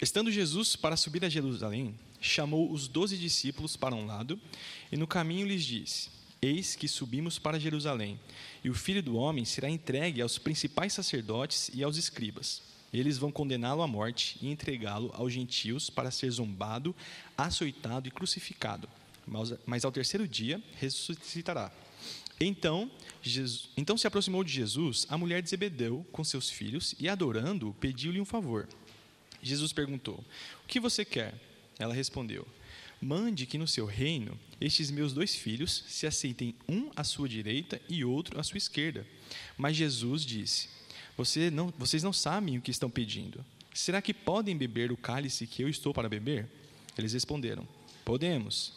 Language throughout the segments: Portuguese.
Estando Jesus para subir a Jerusalém, chamou os doze discípulos para um lado e no caminho lhes disse: Eis que subimos para Jerusalém, e o filho do homem será entregue aos principais sacerdotes e aos escribas. Eles vão condená-lo à morte e entregá-lo aos gentios para ser zombado, açoitado e crucificado. Mas, mas ao terceiro dia ressuscitará. Então, Jesus, então se aproximou de Jesus a mulher de Zebedeu com seus filhos e, adorando-o, pediu-lhe um favor. Jesus perguntou: O que você quer? Ela respondeu: Mande que no seu reino estes meus dois filhos se aceitem um à sua direita e outro à sua esquerda. Mas Jesus disse: você não, Vocês não sabem o que estão pedindo. Será que podem beber o cálice que eu estou para beber? Eles responderam: Podemos.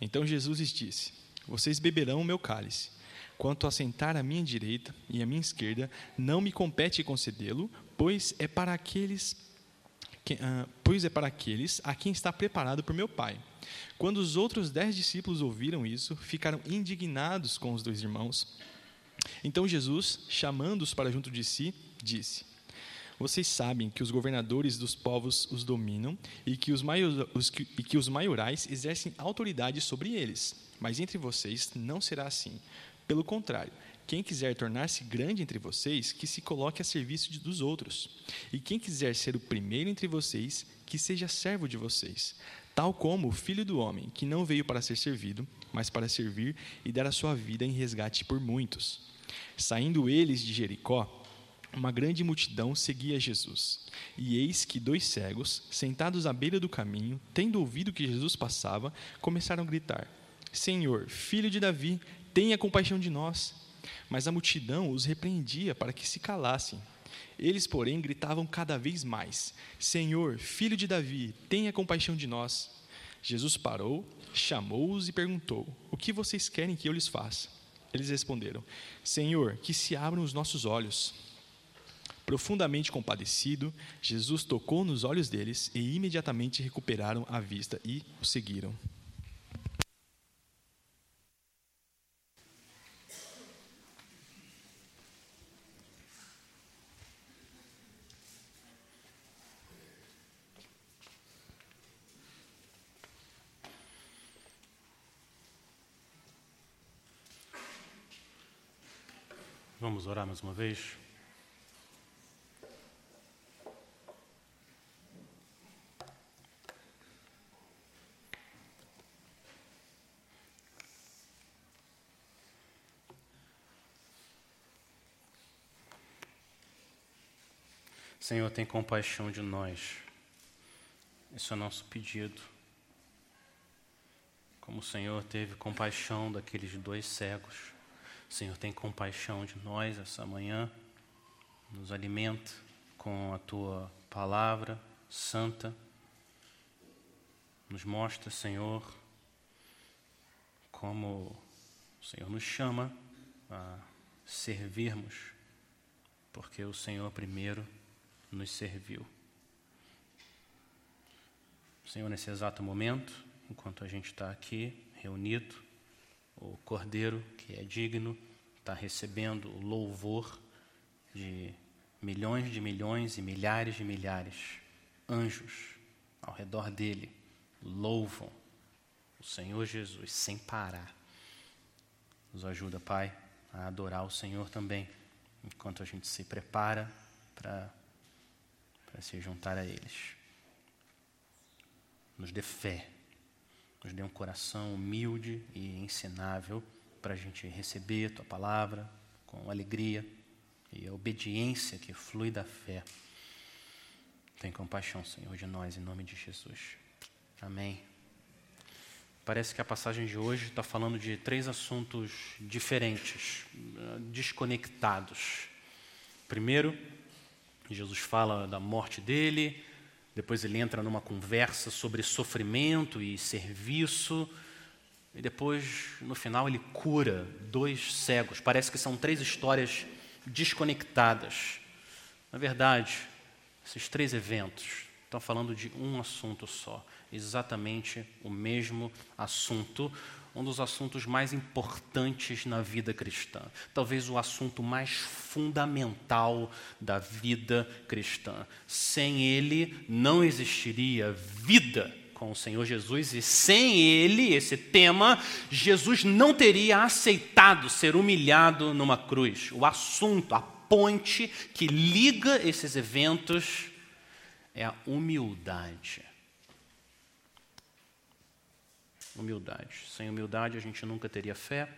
Então Jesus lhes disse: Vocês beberão o meu cálice. Quanto a sentar à minha direita e à minha esquerda, não me compete concedê-lo, pois é para aqueles que, uh, pois é para aqueles a quem está preparado por meu Pai. Quando os outros dez discípulos ouviram isso, ficaram indignados com os dois irmãos. Então Jesus, chamando-os para junto de si, disse: Vocês sabem que os governadores dos povos os dominam e que os, maior, os, e que os maiorais exercem autoridade sobre eles. Mas entre vocês não será assim. Pelo contrário, quem quiser tornar-se grande entre vocês, que se coloque a serviço dos outros. E quem quiser ser o primeiro entre vocês, que seja servo de vocês. Tal como o filho do homem, que não veio para ser servido, mas para servir e dar a sua vida em resgate por muitos. Saindo eles de Jericó, uma grande multidão seguia Jesus. E eis que dois cegos, sentados à beira do caminho, tendo ouvido que Jesus passava, começaram a gritar: Senhor, filho de Davi, tenha compaixão de nós. Mas a multidão os repreendia para que se calassem. Eles, porém, gritavam cada vez mais: Senhor, filho de Davi, tenha compaixão de nós. Jesus parou, chamou-os e perguntou: O que vocês querem que eu lhes faça? Eles responderam: Senhor, que se abram os nossos olhos. Profundamente compadecido, Jesus tocou nos olhos deles e imediatamente recuperaram a vista e o seguiram. Vamos orar mais uma vez. Senhor, tem compaixão de nós. Esse é o nosso pedido. Como o Senhor teve compaixão daqueles dois cegos. Senhor, tem compaixão de nós essa manhã, nos alimenta com a tua palavra santa, nos mostra, Senhor, como o Senhor nos chama a servirmos, porque o Senhor primeiro nos serviu. Senhor, nesse exato momento, enquanto a gente está aqui reunido, o Cordeiro, que é digno, está recebendo o louvor de milhões de milhões e milhares de milhares. Anjos ao redor dele louvam o Senhor Jesus sem parar. Nos ajuda, Pai, a adorar o Senhor também, enquanto a gente se prepara para se juntar a eles. Nos dê fé nos dê um coração humilde e ensinável para a gente receber a tua palavra com alegria e a obediência que flui da fé. Tem compaixão, Senhor, de nós, em nome de Jesus. Amém. Parece que a passagem de hoje está falando de três assuntos diferentes, desconectados. Primeiro, Jesus fala da morte dele, depois ele entra numa conversa sobre sofrimento e serviço. E depois, no final, ele cura dois cegos. Parece que são três histórias desconectadas. Na verdade, esses três eventos estão falando de um assunto só, exatamente o mesmo assunto, um dos assuntos mais importantes na vida cristã, talvez o assunto mais fundamental da vida cristã. Sem ele não existiria vida com o Senhor Jesus, e sem ele, esse tema, Jesus não teria aceitado ser humilhado numa cruz. O assunto, a ponte que liga esses eventos é a humildade. Humildade. Sem humildade a gente nunca teria fé.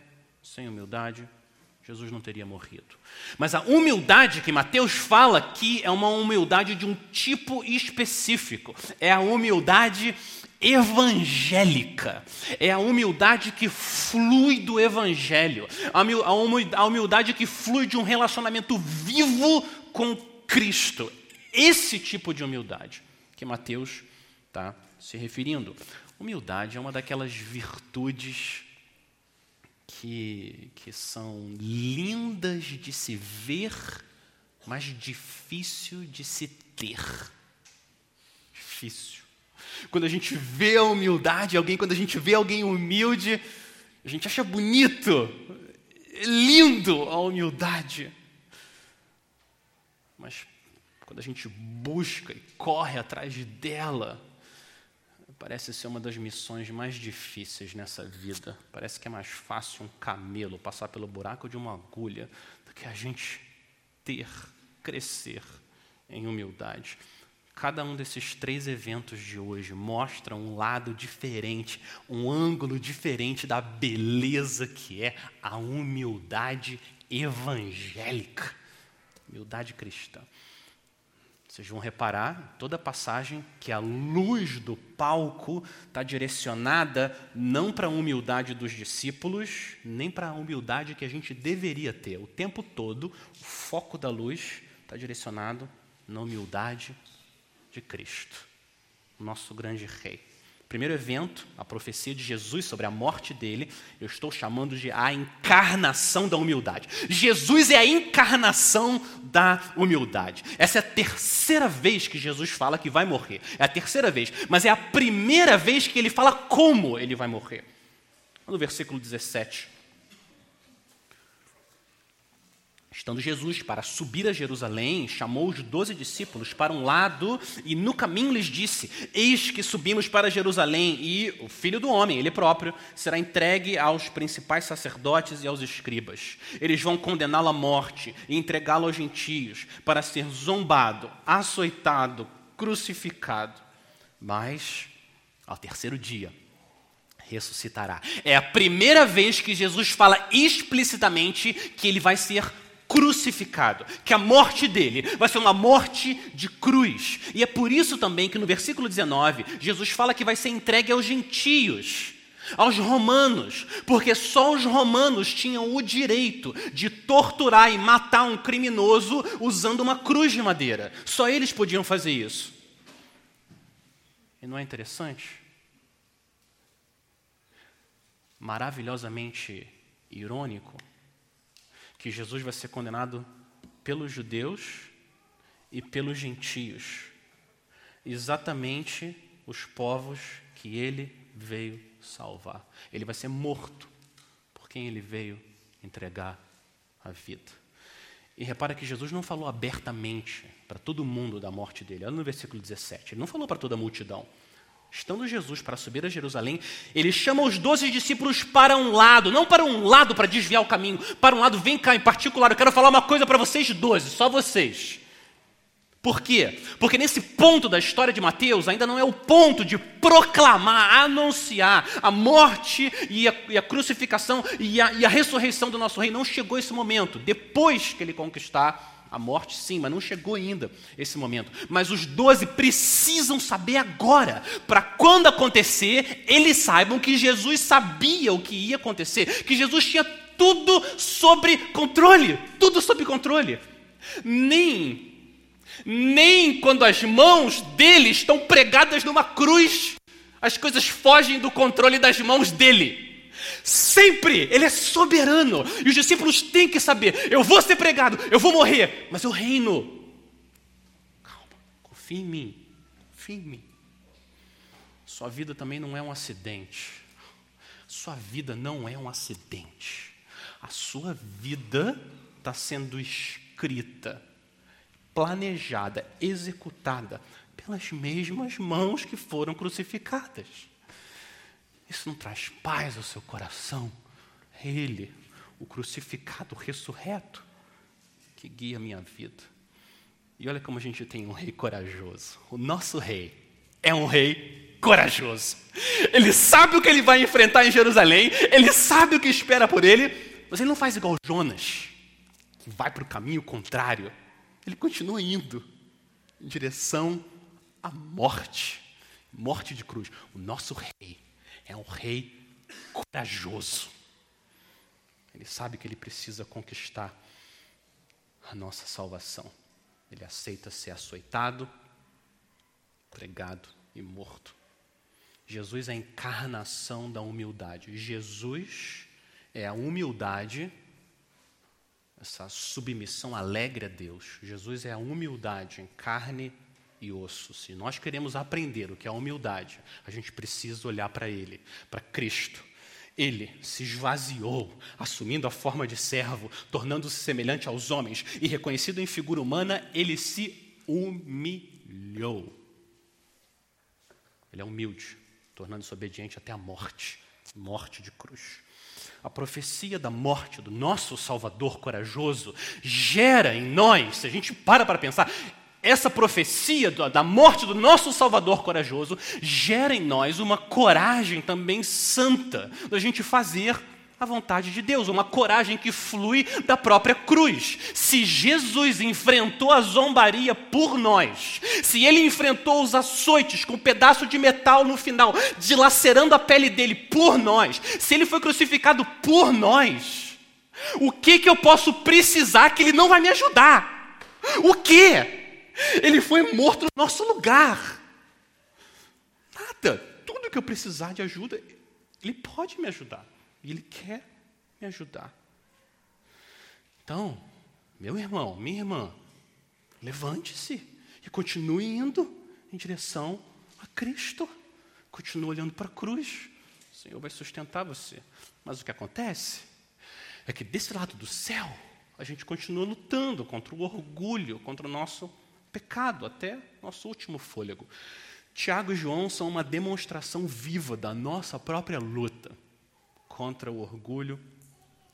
Sem humildade, Jesus não teria morrido. Mas a humildade que Mateus fala aqui é uma humildade de um tipo específico. É a humildade evangélica. É a humildade que flui do evangelho. A humildade que flui de um relacionamento vivo com Cristo. Esse tipo de humildade que Mateus está se referindo. Humildade é uma daquelas virtudes que, que são lindas de se ver, mas difícil de se ter. Difícil. Quando a gente vê a humildade, alguém, quando a gente vê alguém humilde, a gente acha bonito, lindo a humildade. Mas quando a gente busca e corre atrás dela, parece ser uma das missões mais difíceis nessa vida. Parece que é mais fácil um camelo passar pelo buraco de uma agulha do que a gente ter, crescer em humildade. Cada um desses três eventos de hoje mostra um lado diferente, um ângulo diferente da beleza que é a humildade evangélica, humildade cristã. Vocês vão reparar, toda a passagem, que a luz do palco está direcionada não para a humildade dos discípulos, nem para a humildade que a gente deveria ter. O tempo todo, o foco da luz está direcionado na humildade de Cristo, nosso grande Rei. Primeiro evento, a profecia de Jesus sobre a morte dele, eu estou chamando de a encarnação da humildade. Jesus é a encarnação da humildade. Essa é a terceira vez que Jesus fala que vai morrer. É a terceira vez, mas é a primeira vez que ele fala como ele vai morrer. No versículo 17. Estando Jesus para subir a Jerusalém, chamou os doze discípulos para um lado e no caminho lhes disse: Eis que subimos para Jerusalém e o filho do homem, ele próprio, será entregue aos principais sacerdotes e aos escribas. Eles vão condená-lo à morte e entregá-lo aos gentios para ser zombado, açoitado, crucificado. Mas, ao terceiro dia, ressuscitará. É a primeira vez que Jesus fala explicitamente que ele vai ser crucificado, que a morte dele vai ser uma morte de cruz. E é por isso também que no versículo 19, Jesus fala que vai ser entregue aos gentios, aos romanos, porque só os romanos tinham o direito de torturar e matar um criminoso usando uma cruz de madeira. Só eles podiam fazer isso. E não é interessante? Maravilhosamente irônico que Jesus vai ser condenado pelos judeus e pelos gentios, exatamente os povos que ele veio salvar. Ele vai ser morto por quem ele veio entregar a vida. E repara que Jesus não falou abertamente para todo mundo da morte dele. Olha no versículo 17. Ele não falou para toda a multidão. Estando Jesus para subir a Jerusalém, ele chama os doze discípulos para um lado, não para um lado para desviar o caminho, para um lado, vem cá em particular, eu quero falar uma coisa para vocês doze, só vocês. Por quê? Porque nesse ponto da história de Mateus ainda não é o ponto de proclamar, anunciar a morte e a, e a crucificação e a, e a ressurreição do nosso rei. Não chegou esse momento. Depois que ele conquistar a morte, sim, mas não chegou ainda esse momento. Mas os doze precisam saber agora, para quando acontecer, eles saibam que Jesus sabia o que ia acontecer, que Jesus tinha tudo sobre controle, tudo sob controle. Nem, nem quando as mãos dele estão pregadas numa cruz, as coisas fogem do controle das mãos dele. Sempre, Ele é soberano. E os discípulos têm que saber: eu vou ser pregado, eu vou morrer, mas eu reino. Calma, confie em mim, confie em mim. Sua vida também não é um acidente. Sua vida não é um acidente. A sua vida está sendo escrita, planejada, executada pelas mesmas mãos que foram crucificadas. Isso não traz paz ao seu coração. É Ele, o crucificado, o ressurreto, que guia a minha vida. E olha como a gente tem um rei corajoso. O nosso rei é um rei corajoso. Ele sabe o que ele vai enfrentar em Jerusalém, ele sabe o que espera por ele, mas ele não faz igual Jonas, que vai para o caminho contrário. Ele continua indo em direção à morte morte de cruz. O nosso rei é um rei corajoso. Ele sabe que ele precisa conquistar a nossa salvação. Ele aceita ser açoitado, pregado e morto. Jesus é a encarnação da humildade. Jesus é a humildade, essa submissão alegre a Deus. Jesus é a humildade em carne e osso. Se nós queremos aprender o que é a humildade, a gente precisa olhar para Ele, para Cristo. Ele se esvaziou, assumindo a forma de servo, tornando-se semelhante aos homens e reconhecido em figura humana, ele se humilhou. Ele é humilde, tornando-se obediente até a morte morte de cruz. A profecia da morte do nosso Salvador corajoso gera em nós, se a gente para para pensar, essa profecia da morte do nosso Salvador corajoso gera em nós uma coragem também santa da gente fazer a vontade de Deus, uma coragem que flui da própria cruz. Se Jesus enfrentou a zombaria por nós, se ele enfrentou os açoites com um pedaço de metal no final, dilacerando a pele dele por nós, se ele foi crucificado por nós, o que que eu posso precisar que ele não vai me ajudar? O que? Ele foi morto no nosso lugar. Nada. Tudo que eu precisar de ajuda, Ele pode me ajudar. E Ele quer me ajudar. Então, meu irmão, minha irmã, levante-se e continue indo em direção a Cristo. Continue olhando para a cruz. O Senhor vai sustentar você. Mas o que acontece é que desse lado do céu, a gente continua lutando contra o orgulho, contra o nosso pecado até nosso último fôlego. Tiago e João são uma demonstração viva da nossa própria luta contra o orgulho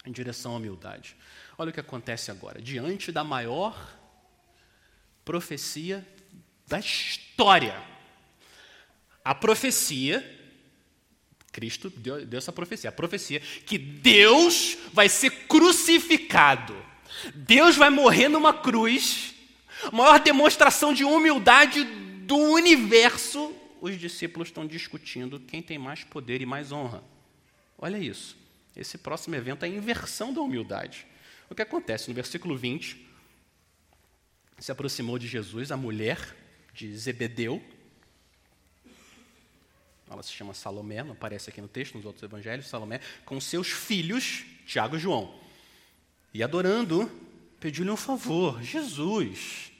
em direção à humildade. Olha o que acontece agora. Diante da maior profecia da história. A profecia, Cristo deu, deu, essa profecia, a profecia que Deus vai ser crucificado. Deus vai morrer numa cruz maior demonstração de humildade do universo, os discípulos estão discutindo quem tem mais poder e mais honra. Olha isso. Esse próximo evento é a inversão da humildade. O que acontece? No versículo 20, se aproximou de Jesus a mulher de Zebedeu. Ela se chama Salomé, não aparece aqui no texto, nos outros evangelhos, Salomé, com seus filhos, Tiago e João. E adorando, pediu-lhe um favor: Jesus,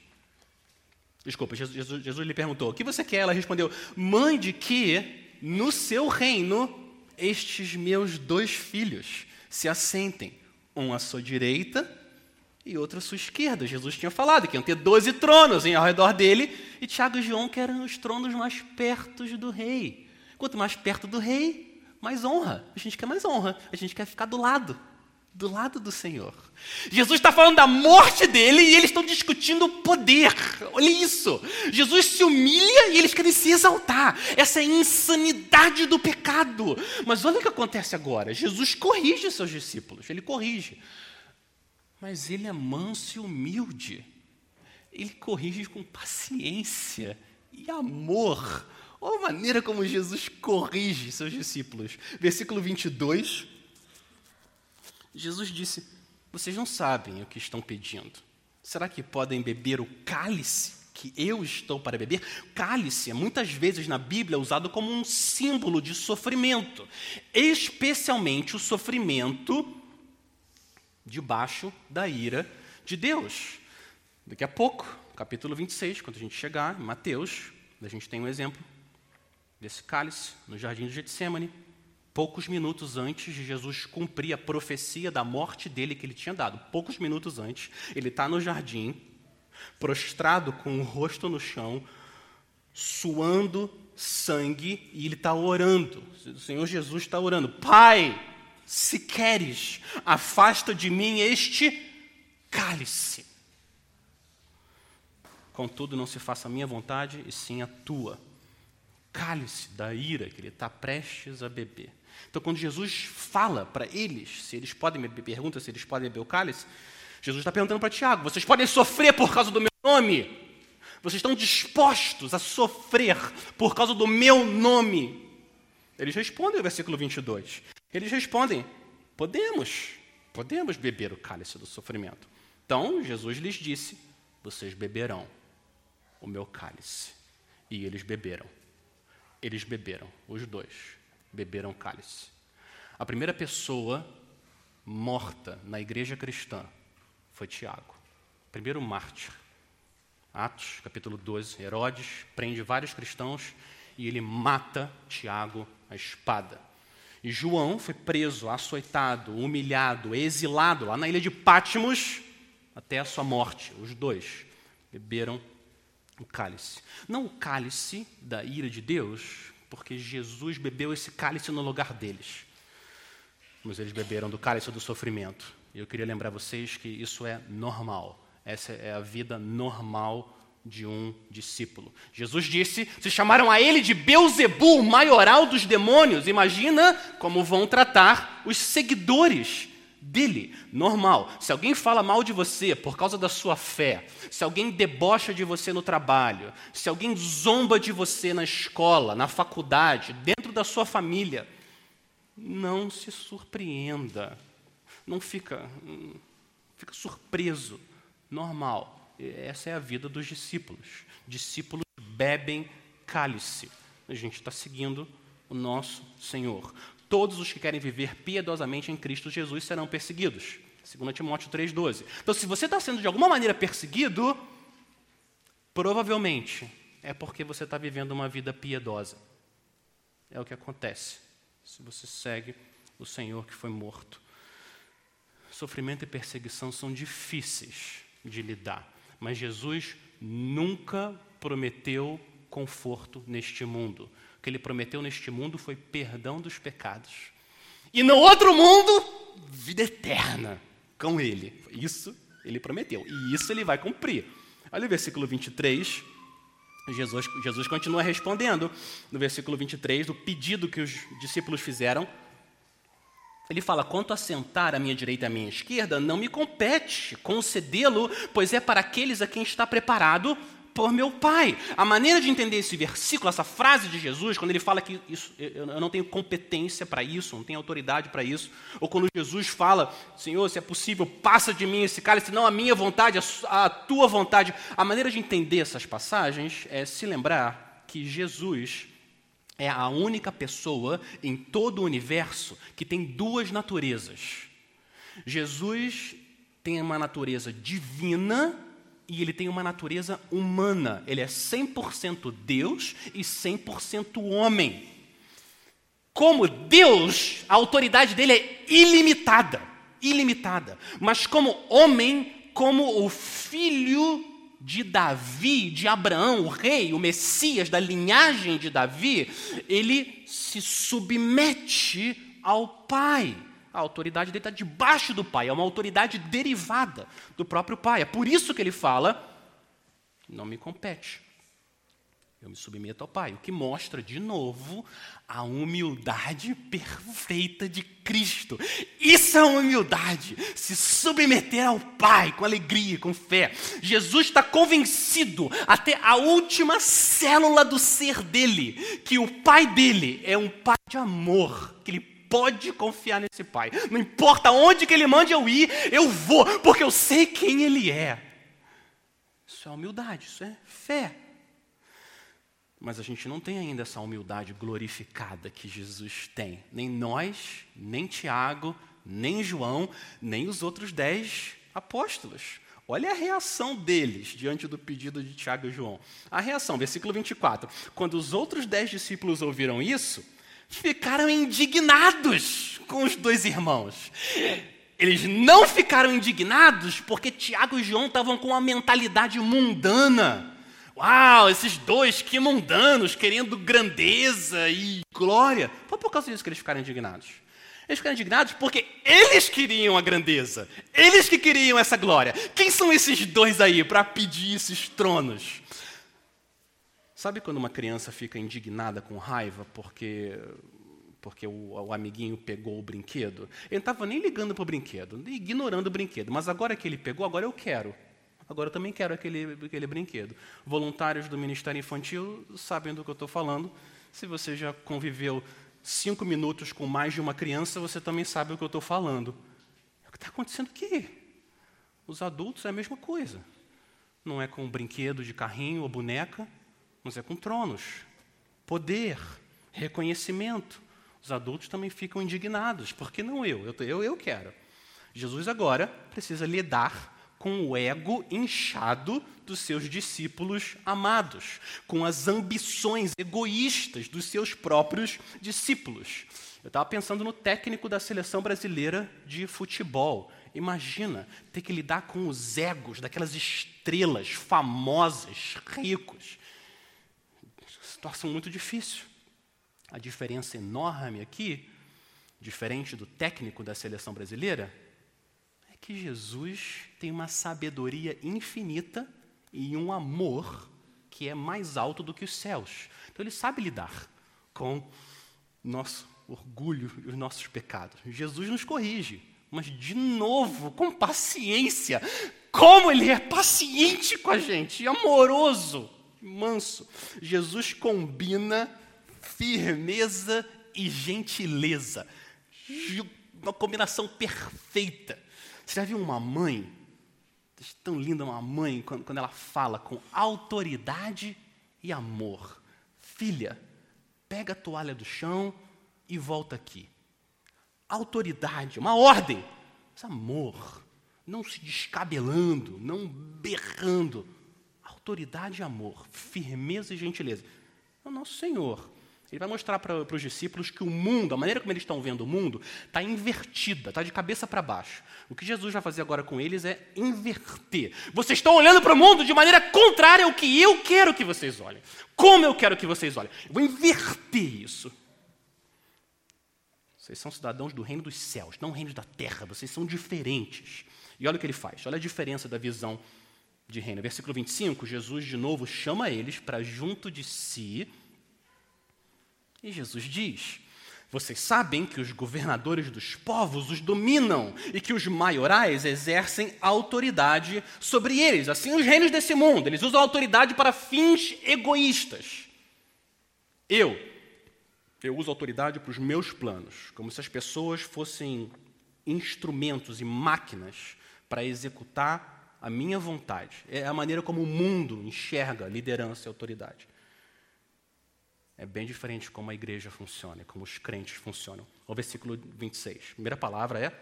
Desculpa, Jesus, Jesus, Jesus lhe perguntou: O que você quer? Ela respondeu: Mande que no seu reino estes meus dois filhos se assentem, um à sua direita e outro à sua esquerda. Jesus tinha falado que iam ter doze tronos ao redor dele, e Tiago e João querem os tronos mais perto do rei. Quanto mais perto do rei, mais honra. A gente quer mais honra, a gente quer ficar do lado do lado do Senhor. Jesus está falando da morte dele e eles estão discutindo o poder. Olha isso. Jesus se humilha e eles querem se exaltar. Essa é a insanidade do pecado. Mas olha o que acontece agora. Jesus corrige seus discípulos. Ele corrige. Mas ele é manso e humilde. Ele corrige com paciência e amor. Olha a maneira como Jesus corrige seus discípulos. Versículo 22 Jesus disse: Vocês não sabem o que estão pedindo. Será que podem beber o cálice que eu estou para beber? Cálice é muitas vezes na Bíblia usado como um símbolo de sofrimento, especialmente o sofrimento debaixo da ira de Deus. Daqui a pouco, capítulo 26, quando a gente chegar em Mateus, a gente tem um exemplo desse cálice no jardim de Getsemane. Poucos minutos antes de Jesus cumprir a profecia da morte dele que ele tinha dado. Poucos minutos antes, ele está no jardim, prostrado com o rosto no chão, suando sangue, e ele está orando. O Senhor Jesus está orando: Pai, se queres, afasta de mim este cálice. Contudo, não se faça a minha vontade, e sim a tua. Cálice da ira que ele está prestes a beber. Então, quando Jesus fala para eles, se eles podem beber, pergunta se eles podem beber o cálice, Jesus está perguntando para Tiago: vocês podem sofrer por causa do meu nome? Vocês estão dispostos a sofrer por causa do meu nome? Eles respondem versículo 22. Eles respondem: podemos, podemos beber o cálice do sofrimento. Então, Jesus lhes disse: vocês beberão o meu cálice. E eles beberam. Eles beberam, os dois beberam cálice. A primeira pessoa morta na igreja cristã foi Tiago, primeiro mártir. Atos, capítulo 12, Herodes prende vários cristãos e ele mata Tiago à espada. E João foi preso, açoitado, humilhado, exilado lá na ilha de Pátimos até a sua morte. Os dois beberam o cálice. Não o cálice da ira de Deus, porque Jesus bebeu esse cálice no lugar deles. Mas eles beberam do cálice do sofrimento. E eu queria lembrar vocês que isso é normal. Essa é a vida normal de um discípulo. Jesus disse: se chamaram a ele de Beuzebu, o maioral dos demônios. Imagina como vão tratar os seguidores dele, normal. Se alguém fala mal de você por causa da sua fé, se alguém debocha de você no trabalho, se alguém zomba de você na escola, na faculdade, dentro da sua família, não se surpreenda. Não fica, fica surpreso. Normal. Essa é a vida dos discípulos. Discípulos bebem cálice. A gente está seguindo o nosso Senhor todos os que querem viver piedosamente em Cristo Jesus serão perseguidos. 2 Timóteo 3,12. Então, se você está sendo de alguma maneira perseguido, provavelmente é porque você está vivendo uma vida piedosa. É o que acontece se você segue o Senhor que foi morto. Sofrimento e perseguição são difíceis de lidar, mas Jesus nunca prometeu conforto neste mundo que ele prometeu neste mundo foi perdão dos pecados. E no outro mundo, vida eterna com ele. Isso ele prometeu. E isso ele vai cumprir. Olha o versículo 23. Jesus, Jesus continua respondendo no versículo 23, do pedido que os discípulos fizeram. Ele fala: quanto a sentar à minha direita e à minha esquerda, não me compete concedê-lo, pois é para aqueles a quem está preparado por meu Pai. A maneira de entender esse versículo, essa frase de Jesus, quando ele fala que isso, eu não tenho competência para isso, não tenho autoridade para isso, ou quando Jesus fala, Senhor, se é possível, passa de mim esse cálice, não a minha vontade, a tua vontade. A maneira de entender essas passagens é se lembrar que Jesus é a única pessoa em todo o universo que tem duas naturezas. Jesus tem uma natureza divina e ele tem uma natureza humana. Ele é 100% Deus e 100% homem. Como Deus, a autoridade dele é ilimitada, ilimitada. Mas como homem, como o filho de Davi, de Abraão, o rei, o Messias da linhagem de Davi, ele se submete ao Pai. A autoridade dele está debaixo do Pai, é uma autoridade derivada do próprio Pai. É por isso que ele fala: não me compete. Eu me submeto ao Pai. O que mostra, de novo, a humildade perfeita de Cristo. Isso é humildade. Se submeter ao Pai com alegria, com fé. Jesus está convencido, até a última célula do ser dele, que o Pai dele é um Pai de amor, que ele pode confiar nesse pai. Não importa onde que ele mande eu ir, eu vou, porque eu sei quem ele é. Isso é humildade, isso é fé. Mas a gente não tem ainda essa humildade glorificada que Jesus tem. Nem nós, nem Tiago, nem João, nem os outros dez apóstolos. Olha a reação deles diante do pedido de Tiago e João. A reação, versículo 24. Quando os outros dez discípulos ouviram isso, ficaram indignados com os dois irmãos. Eles não ficaram indignados porque Tiago e João estavam com uma mentalidade mundana. Uau, esses dois que mundanos, querendo grandeza e glória. Foi por causa disso que eles ficaram indignados. Eles ficaram indignados porque eles queriam a grandeza, eles que queriam essa glória. Quem são esses dois aí para pedir esses tronos? Sabe quando uma criança fica indignada com raiva porque porque o, o amiguinho pegou o brinquedo? Ele não estava nem ligando para o brinquedo, ignorando o brinquedo, mas agora que ele pegou, agora eu quero. Agora eu também quero aquele, aquele brinquedo. Voluntários do Ministério Infantil sabem do que eu estou falando. Se você já conviveu cinco minutos com mais de uma criança, você também sabe o que eu estou falando. O que está acontecendo aqui? Os adultos é a mesma coisa. Não é com brinquedo de carrinho ou boneca, mas é com tronos, poder, reconhecimento. Os adultos também ficam indignados. Por que não eu? Eu, eu, eu quero. Jesus agora precisa lidar com o ego inchado dos seus discípulos amados, com as ambições egoístas dos seus próprios discípulos. Eu estava pensando no técnico da seleção brasileira de futebol. Imagina ter que lidar com os egos daquelas estrelas famosas, ricos. Situação muito difícil. A diferença enorme aqui, diferente do técnico da seleção brasileira, que Jesus tem uma sabedoria infinita e um amor que é mais alto do que os céus. Então ele sabe lidar com nosso orgulho e os nossos pecados. Jesus nos corrige, mas de novo, com paciência. Como ele é paciente com a gente, amoroso, manso. Jesus combina firmeza e gentileza. Uma combinação perfeita. Você já viu uma mãe? Tão linda uma mãe quando, quando ela fala com autoridade e amor. Filha, pega a toalha do chão e volta aqui. Autoridade, uma ordem. Mas amor, não se descabelando, não berrando. Autoridade e amor, firmeza e gentileza. É o nosso Senhor. Ele vai mostrar para, os discípulos que o mundo, a maneira como eles estão vendo o mundo, está invertida, está de cabeça para baixo. O que Jesus vai fazer agora com eles é inverter. Vocês estão olhando para o mundo de maneira contrária ao que eu quero que vocês olhem. Como eu quero que vocês olhem. Eu vou inverter isso. Vocês são cidadãos do reino dos céus, não reino da terra. Vocês são diferentes. E olha o que ele faz. Olha a diferença da visão de reino. Versículo 25, Jesus de novo chama eles para junto de si e Jesus diz: Vocês sabem que os governadores dos povos os dominam e que os maiorais exercem autoridade sobre eles. Assim, os reinos desse mundo, eles usam autoridade para fins egoístas. Eu, eu uso autoridade para os meus planos, como se as pessoas fossem instrumentos e máquinas para executar a minha vontade. É a maneira como o mundo enxerga liderança e autoridade. É bem diferente como a igreja funciona, como os crentes funcionam. O versículo 26. A primeira palavra é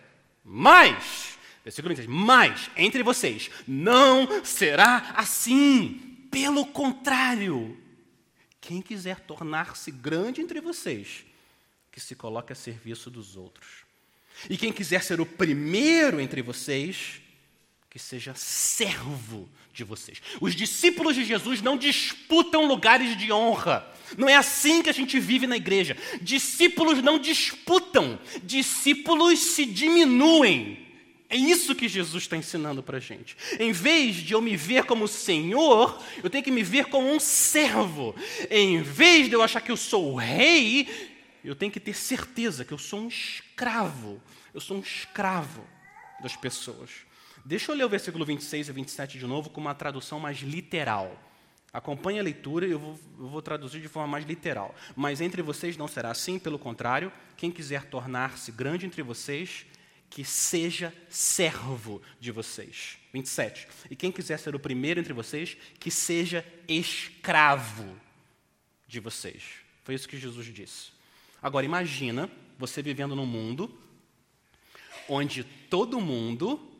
mais. Versículo 26. Mais entre vocês não será assim. Pelo contrário, quem quiser tornar-se grande entre vocês, que se coloque a serviço dos outros. E quem quiser ser o primeiro entre vocês, que seja servo de vocês. Os discípulos de Jesus não disputam lugares de honra. Não é assim que a gente vive na igreja. Discípulos não disputam, discípulos se diminuem. É isso que Jesus está ensinando para a gente. Em vez de eu me ver como Senhor, eu tenho que me ver como um servo. Em vez de eu achar que eu sou o rei, eu tenho que ter certeza que eu sou um escravo. Eu sou um escravo das pessoas. Deixa eu ler o versículo 26 e 27 de novo com uma tradução mais literal. Acompanhe a leitura e eu vou, eu vou, traduzir de forma mais literal. Mas entre vocês não será assim, pelo contrário, quem quiser tornar-se grande entre vocês, que seja servo de vocês. 27. E quem quiser ser o primeiro entre vocês, que seja escravo de vocês. Foi isso que Jesus disse. Agora imagina você vivendo num mundo onde todo mundo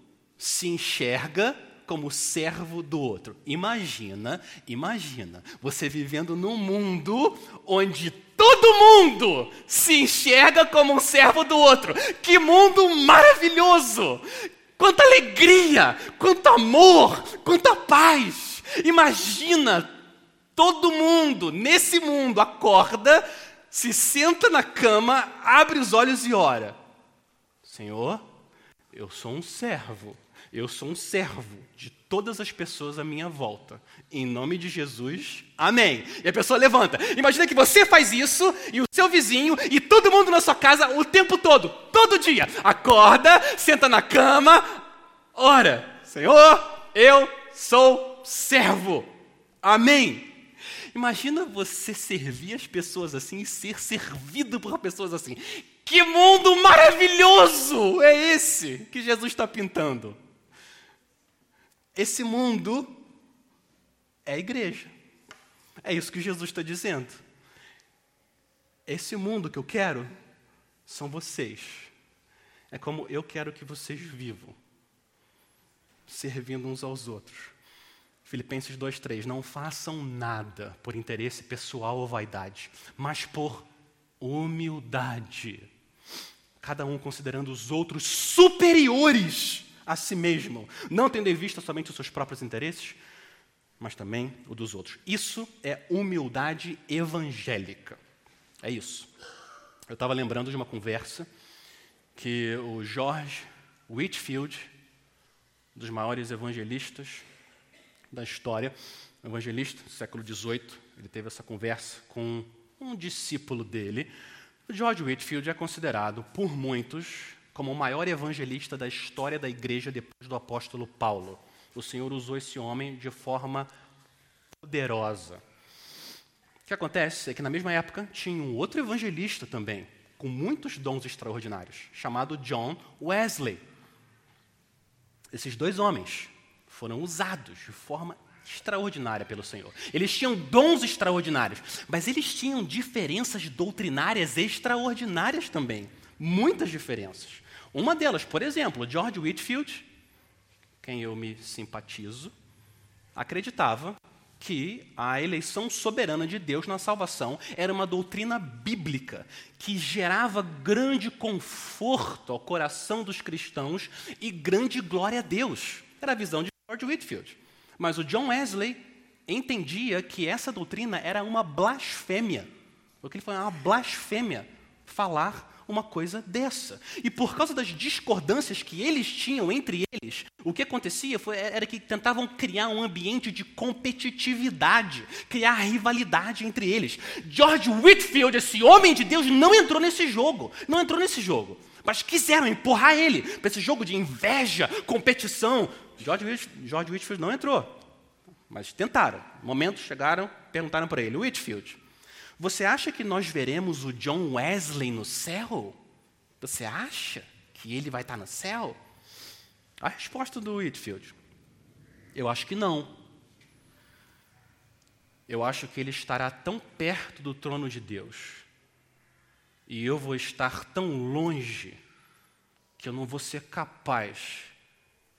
se enxerga como servo do outro. Imagina, imagina, você vivendo num mundo onde todo mundo se enxerga como um servo do outro. Que mundo maravilhoso! Quanta alegria, quanto amor, quanta paz. Imagina todo mundo nesse mundo acorda, se senta na cama, abre os olhos e ora. Senhor, eu sou um servo. Eu sou um servo de todas as pessoas à minha volta. Em nome de Jesus, amém. E a pessoa levanta. Imagina que você faz isso e o seu vizinho e todo mundo na sua casa o tempo todo, todo dia. Acorda, senta na cama, ora, Senhor, eu sou servo. Amém. Imagina você servir as pessoas assim e ser servido por pessoas assim. Que mundo maravilhoso é esse que Jesus está pintando? Esse mundo é a igreja. É isso que Jesus está dizendo. Esse mundo que eu quero são vocês. É como eu quero que vocês vivam, servindo uns aos outros. Filipenses 2:3 Não façam nada por interesse pessoal ou vaidade, mas por humildade cada um considerando os outros superiores a si mesmo, não tendo em vista somente os seus próprios interesses, mas também o dos outros. Isso é humildade evangélica. É isso. Eu estava lembrando de uma conversa que o George Whitfield, um dos maiores evangelistas da história, evangelista do século XVIII, ele teve essa conversa com um discípulo dele, George Whitfield é considerado por muitos como o maior evangelista da história da igreja depois do apóstolo Paulo. O Senhor usou esse homem de forma poderosa. O que acontece é que na mesma época tinha um outro evangelista também, com muitos dons extraordinários, chamado John Wesley. Esses dois homens foram usados de forma extraordinária pelo Senhor. Eles tinham dons extraordinários, mas eles tinham diferenças doutrinárias extraordinárias também. Muitas diferenças. Uma delas, por exemplo, George Whitfield, quem eu me simpatizo, acreditava que a eleição soberana de Deus na salvação era uma doutrina bíblica que gerava grande conforto ao coração dos cristãos e grande glória a Deus. Era a visão de George Whitfield. Mas o John Wesley entendia que essa doutrina era uma blasfêmia. O que ele falou, é uma blasfêmia falar uma coisa dessa. E por causa das discordâncias que eles tinham entre eles, o que acontecia foi, era que tentavam criar um ambiente de competitividade, criar rivalidade entre eles. George Whitfield, esse homem de Deus, não entrou nesse jogo. Não entrou nesse jogo. Mas quiseram empurrar ele para esse jogo de inveja, competição. George George Whitfield não entrou, mas tentaram. Momentos chegaram, perguntaram para ele: Whitfield, você acha que nós veremos o John Wesley no céu? Você acha que ele vai estar no céu? A resposta do Whitfield: Eu acho que não. Eu acho que ele estará tão perto do trono de Deus e eu vou estar tão longe que eu não vou ser capaz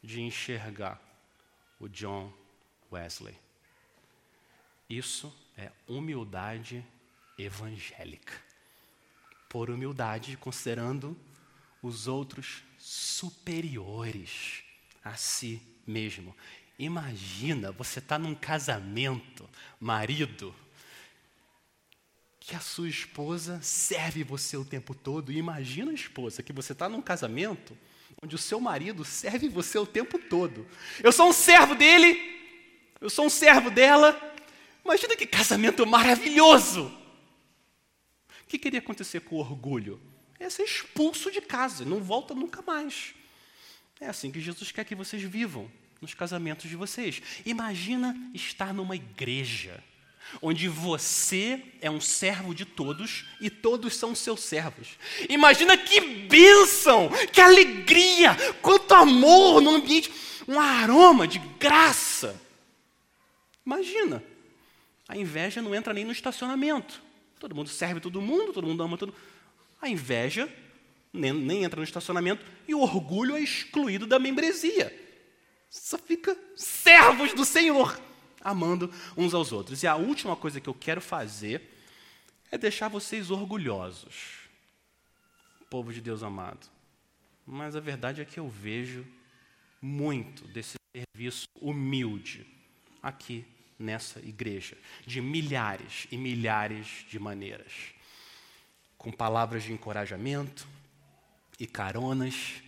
de enxergar o John Wesley. Isso é humildade evangélica. Por humildade, considerando os outros superiores a si mesmo. Imagina, você está num casamento, marido, que a sua esposa serve você o tempo todo. Imagina esposa que você está num casamento onde o seu marido serve você o tempo todo. Eu sou um servo dele, eu sou um servo dela. Imagina que casamento maravilhoso! Que queria acontecer com o orgulho? É ser expulso de casa, não volta nunca mais. É assim que Jesus quer que vocês vivam nos casamentos de vocês. Imagina estar numa igreja onde você é um servo de todos e todos são seus servos. Imagina que bênção, que alegria, quanto amor no ambiente, um aroma de graça. Imagina, a inveja não entra nem no estacionamento. Todo mundo serve todo mundo, todo mundo ama todo A inveja nem, nem entra no estacionamento e o orgulho é excluído da membresia. Só fica servos do Senhor, amando uns aos outros. E a última coisa que eu quero fazer é deixar vocês orgulhosos, povo de Deus amado. Mas a verdade é que eu vejo muito desse serviço humilde aqui nessa igreja, de milhares e milhares de maneiras, com palavras de encorajamento e caronas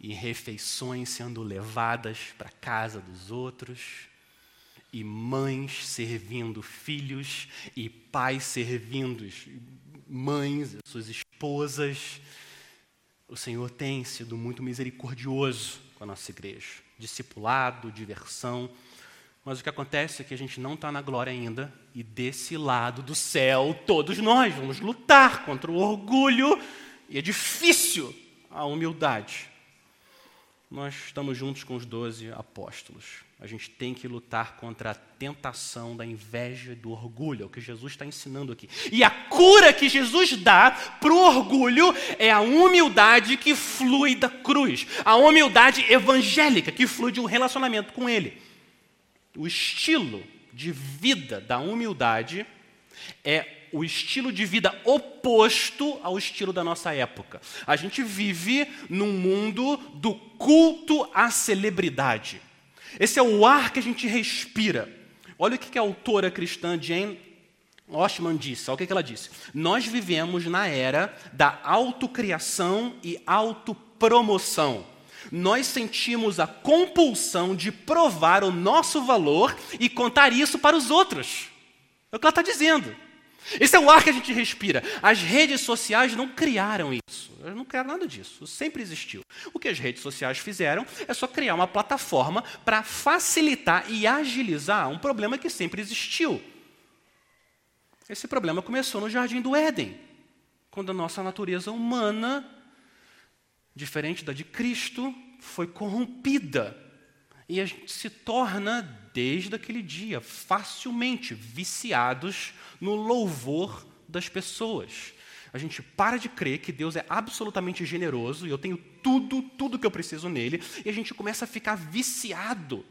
e refeições sendo levadas para casa dos outros, e mães servindo filhos, e pais servindo mães, suas esposas. O Senhor tem sido muito misericordioso com a nossa igreja. Discipulado, diversão. Mas o que acontece é que a gente não está na glória ainda, e desse lado do céu, todos nós vamos lutar contra o orgulho, e é difícil a humildade nós estamos juntos com os doze apóstolos. A gente tem que lutar contra a tentação da inveja e do orgulho, é o que Jesus está ensinando aqui. E a cura que Jesus dá para o orgulho é a humildade que flui da cruz, a humildade evangélica que flui de um relacionamento com Ele. O estilo de vida da humildade é o estilo de vida oposto ao estilo da nossa época. A gente vive num mundo do culto à celebridade. Esse é o ar que a gente respira. Olha o que a autora cristã Jane Oshman disse. Olha o que ela disse. Nós vivemos na era da autocriação e autopromoção. Nós sentimos a compulsão de provar o nosso valor e contar isso para os outros. É o que ela está dizendo. Esse é o ar que a gente respira. As redes sociais não criaram isso. Elas não criaram nada disso. Sempre existiu. O que as redes sociais fizeram é só criar uma plataforma para facilitar e agilizar um problema que sempre existiu. Esse problema começou no Jardim do Éden, quando a nossa natureza humana, diferente da de Cristo, foi corrompida. E a gente se torna, desde aquele dia, facilmente viciados no louvor das pessoas. A gente para de crer que Deus é absolutamente generoso e eu tenho tudo, tudo que eu preciso nele, e a gente começa a ficar viciado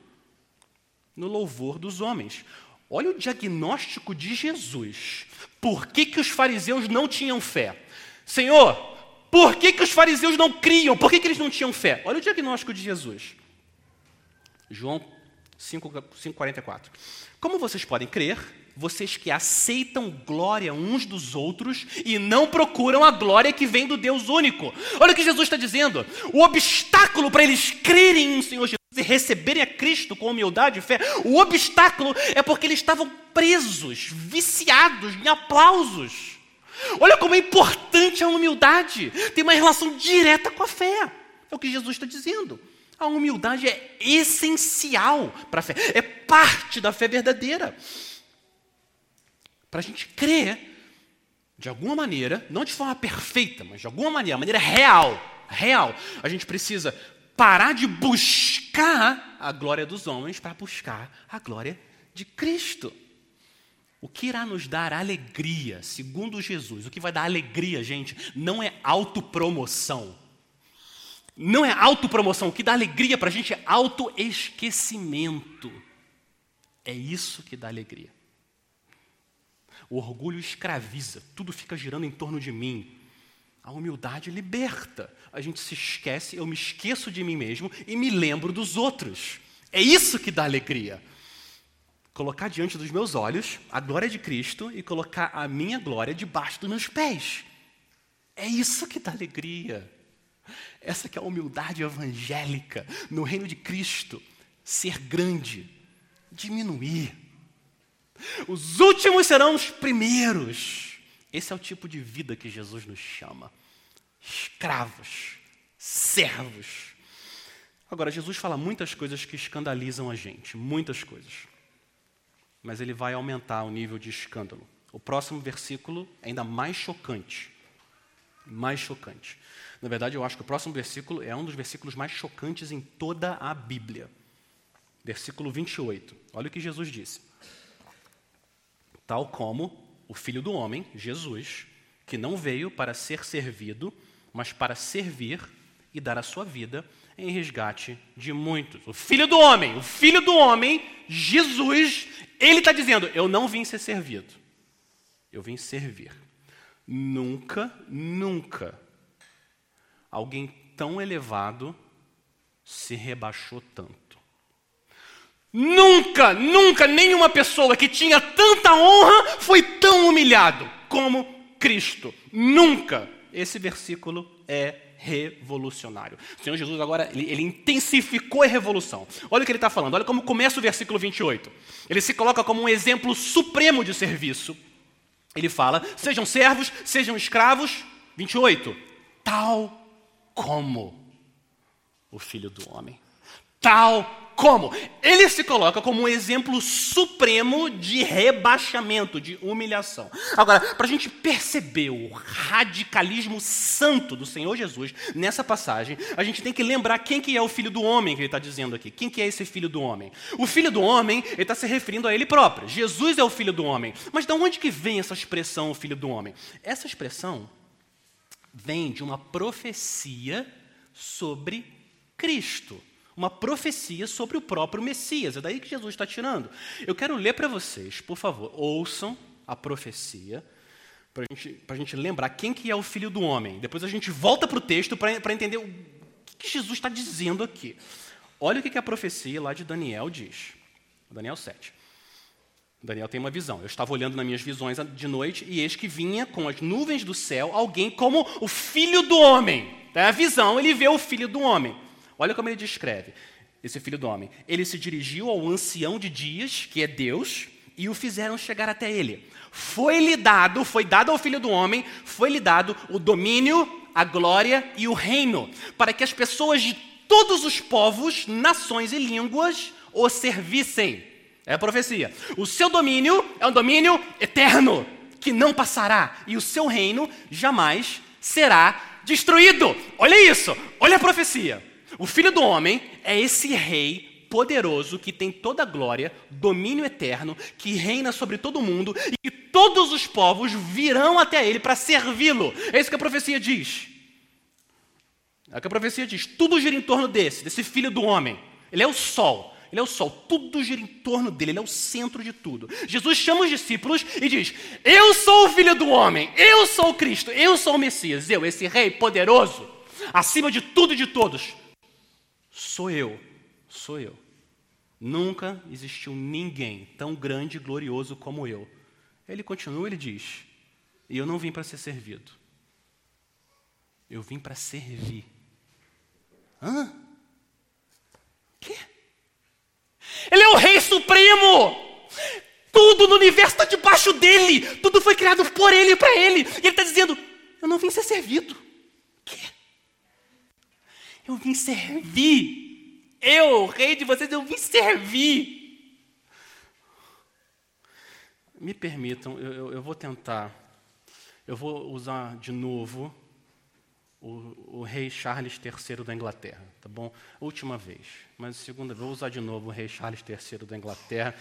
no louvor dos homens. Olha o diagnóstico de Jesus. Por que, que os fariseus não tinham fé? Senhor, por que, que os fariseus não criam? Por que, que eles não tinham fé? Olha o diagnóstico de Jesus. João 5,44. Como vocês podem crer vocês que aceitam glória uns dos outros e não procuram a glória que vem do Deus único. Olha o que Jesus está dizendo. O obstáculo para eles crerem em Senhor Jesus e receberem a Cristo com humildade e fé, o obstáculo é porque eles estavam presos, viciados em aplausos. Olha como é importante a humildade. Tem uma relação direta com a fé. É o que Jesus está dizendo. A humildade é essencial para a fé, é parte da fé verdadeira para a gente crer, de alguma maneira, não de forma perfeita, mas de alguma maneira, maneira real, real, a gente precisa parar de buscar a glória dos homens para buscar a glória de Cristo. O que irá nos dar alegria, segundo Jesus, o que vai dar alegria, gente, não é autopromoção. Não é autopromoção. O que dá alegria para a gente é autoesquecimento. É isso que dá alegria. O orgulho escraviza, tudo fica girando em torno de mim. A humildade liberta. A gente se esquece, eu me esqueço de mim mesmo e me lembro dos outros. É isso que dá alegria. Colocar diante dos meus olhos a glória de Cristo e colocar a minha glória debaixo dos meus pés. É isso que dá alegria. Essa que é a humildade evangélica no reino de Cristo. Ser grande, diminuir os últimos serão os primeiros. Esse é o tipo de vida que Jesus nos chama. Escravos, servos. Agora, Jesus fala muitas coisas que escandalizam a gente, muitas coisas. Mas ele vai aumentar o nível de escândalo. O próximo versículo é ainda mais chocante. Mais chocante. Na verdade, eu acho que o próximo versículo é um dos versículos mais chocantes em toda a Bíblia. Versículo 28. Olha o que Jesus disse tal como o Filho do Homem, Jesus, que não veio para ser servido, mas para servir e dar a sua vida em resgate de muitos. O filho do homem, o filho do homem, Jesus, ele está dizendo: Eu não vim ser servido, eu vim servir. Nunca, nunca alguém tão elevado se rebaixou tanto. Nunca, nunca nenhuma pessoa que tinha tanta honra foi tão humilhado como Cristo. Nunca. Esse versículo é revolucionário. O Senhor Jesus agora, ele, ele intensificou a revolução. Olha o que ele está falando, olha como começa o versículo 28. Ele se coloca como um exemplo supremo de serviço. Ele fala, sejam servos, sejam escravos. 28. Tal como o Filho do Homem. Tal como? Ele se coloca como um exemplo supremo de rebaixamento, de humilhação. Agora, para a gente perceber o radicalismo santo do Senhor Jesus nessa passagem, a gente tem que lembrar quem que é o filho do homem que ele está dizendo aqui. Quem que é esse filho do homem? O filho do homem, ele está se referindo a ele próprio. Jesus é o filho do homem. Mas de onde que vem essa expressão, o filho do homem? Essa expressão vem de uma profecia sobre Cristo uma profecia sobre o próprio Messias. É daí que Jesus está tirando. Eu quero ler para vocês, por favor, ouçam a profecia, para gente, a gente lembrar quem que é o Filho do Homem. Depois a gente volta para o texto para entender o que, Jesus está dizendo aqui. Olha o que, que a profecia lá de Daniel diz. Daniel 7. Daniel tem uma visão. Eu estava olhando nas minhas visões de noite e eis que vinha com as nuvens do céu alguém como o filho do homem. É a visão, ele vê o filho do homem. Olha como ele descreve esse filho do homem. Ele se dirigiu ao ancião de dias, que é Deus, e o fizeram chegar até ele. Foi-lhe dado, foi dado ao filho do homem, foi-lhe dado o domínio, a glória e o reino, para que as pessoas de todos os povos, nações e línguas o servissem. É a profecia. O seu domínio é um domínio eterno, que não passará, e o seu reino jamais será destruído. Olha isso, olha a profecia. O filho do homem é esse rei poderoso que tem toda a glória, domínio eterno, que reina sobre todo mundo e que todos os povos virão até ele para servi-lo. É isso que a profecia diz. É o que a profecia diz. Tudo gira em torno desse, desse filho do homem. Ele é o sol. Ele é o sol, tudo gira em torno dele, ele é o centro de tudo. Jesus chama os discípulos e diz: Eu sou o filho do homem, eu sou o Cristo, eu sou o Messias, eu, esse rei poderoso, acima de tudo e de todos sou eu, sou eu. Nunca existiu ninguém tão grande e glorioso como eu. Ele continua, ele diz: E eu não vim para ser servido. Eu vim para servir. Hã? Quê? Ele é o Rei Supremo. Tudo no universo está debaixo dele. Tudo foi criado por ele e para ele. E ele está dizendo: Eu não vim ser servido. Eu vim servir. Eu, rei de vocês, eu vim servir. Me permitam, eu, eu, eu vou tentar. Eu vou usar de novo o, o, rei Charles III da Inglaterra, tá bom? Última vez, mas segunda vez, vou usar de novo o rei Charles III da Inglaterra,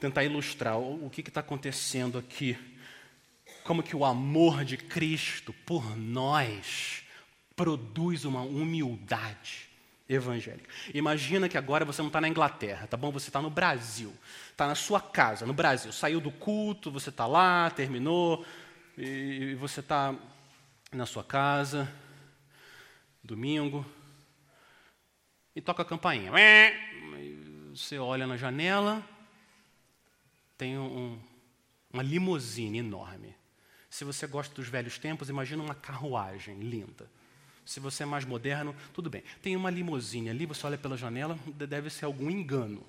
tentar ilustrar o, o que está acontecendo aqui, como que o amor de Cristo por nós produz uma humildade evangélica. Imagina que agora você não está na Inglaterra, tá bom? Você está no Brasil, está na sua casa, no Brasil. Saiu do culto, você está lá, terminou, e você está na sua casa, domingo, e toca a campainha. Você olha na janela, tem um, uma limusine enorme. Se você gosta dos velhos tempos, imagina uma carruagem linda. Se você é mais moderno, tudo bem. Tem uma limusine ali, você olha pela janela, deve ser algum engano.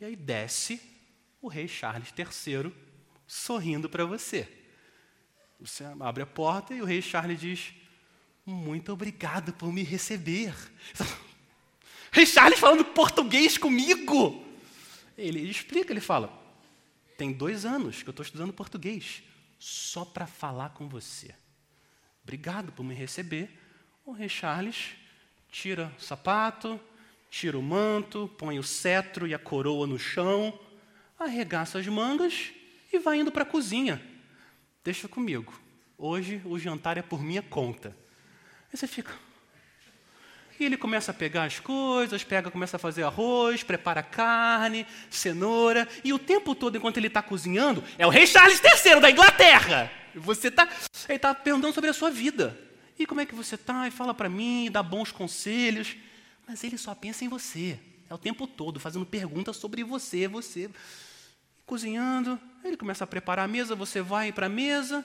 E aí desce o rei Charles III sorrindo para você. Você abre a porta e o rei Charles diz: Muito obrigado por me receber. Rei Charles falando português comigo. Ele explica, ele fala: Tem dois anos que eu estou estudando português, só para falar com você. Obrigado por me receber. O rei Charles tira o sapato, tira o manto, põe o cetro e a coroa no chão, arregaça as mangas e vai indo para a cozinha. Deixa comigo. Hoje o jantar é por minha conta. Aí você fica. E ele começa a pegar as coisas, pega, começa a fazer arroz, prepara carne, cenoura, e o tempo todo, enquanto ele está cozinhando, é o rei Charles III da Inglaterra. Você tá, ele está perguntando sobre a sua vida. E como é que você está? E fala para mim, dá bons conselhos. Mas ele só pensa em você. É o tempo todo fazendo perguntas sobre você, você. Cozinhando, ele começa a preparar a mesa, você vai para a mesa,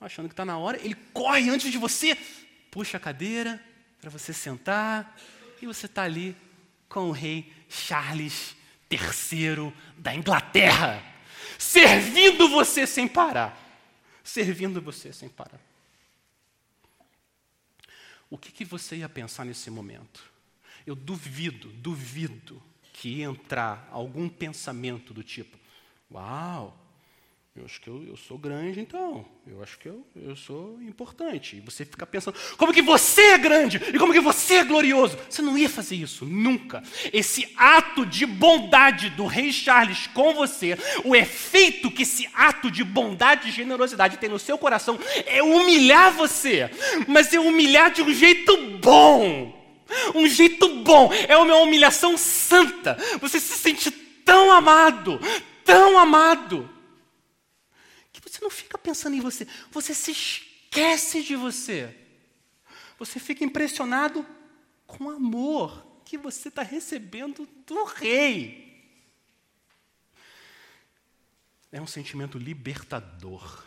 achando que está na hora, ele corre antes de você, puxa a cadeira para você sentar, e você está ali com o rei Charles III da Inglaterra, servindo você sem parar. Servindo você sem parar. O que, que você ia pensar nesse momento? Eu duvido, duvido que ia entrar algum pensamento do tipo: Uau, eu acho que eu, eu sou grande, então. Eu acho que eu, eu sou importante. E você fica pensando, como que você é grande? E como que você é glorioso? Você não ia fazer isso, nunca. Esse ato de bondade do rei Charles com você, o efeito que esse ato de bondade e generosidade tem no seu coração é humilhar você. Mas é humilhar de um jeito bom. Um jeito bom. É uma humilhação santa. Você se sente tão amado, tão amado você não fica pensando em você, você se esquece de você. Você fica impressionado com o amor que você está recebendo do rei. É um sentimento libertador,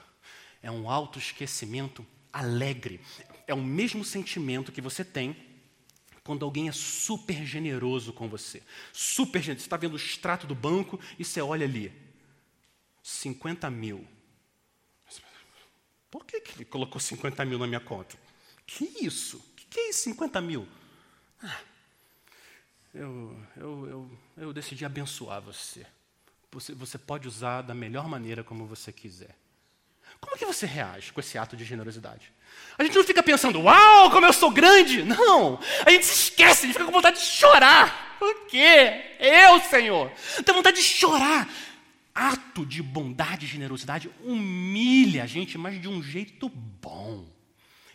é um autoesquecimento alegre. É o mesmo sentimento que você tem quando alguém é super generoso com você. Super generoso. Você está vendo o extrato do banco e você olha ali. 50 mil. Por que, que ele colocou 50 mil na minha conta? Que isso? O que, que é isso, 50 mil? Ah, eu, eu, eu, eu decidi abençoar você. você. Você pode usar da melhor maneira como você quiser. Como que você reage com esse ato de generosidade? A gente não fica pensando, uau, como eu sou grande. Não, a gente se esquece, a gente fica com vontade de chorar. Por quê? Eu, Senhor. Tem vontade de chorar ato de bondade e generosidade humilha a gente, mas de um jeito bom.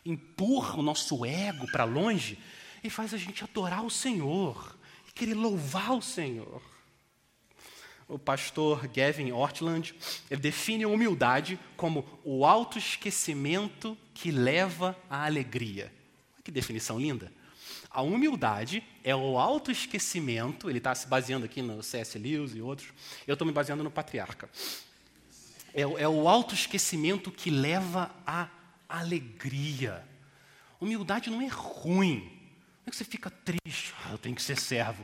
Empurra o nosso ego para longe e faz a gente adorar o Senhor e querer louvar o Senhor. O pastor Gavin Ortland define a humildade como o autoesquecimento que leva à alegria. Que definição linda! A humildade é o autoesquecimento, ele está se baseando aqui no C.S. Lewis e outros, eu estou me baseando no patriarca. É, é o autoesquecimento que leva à alegria. Humildade não é ruim. Não é que você fica triste, ah, eu tenho que ser servo.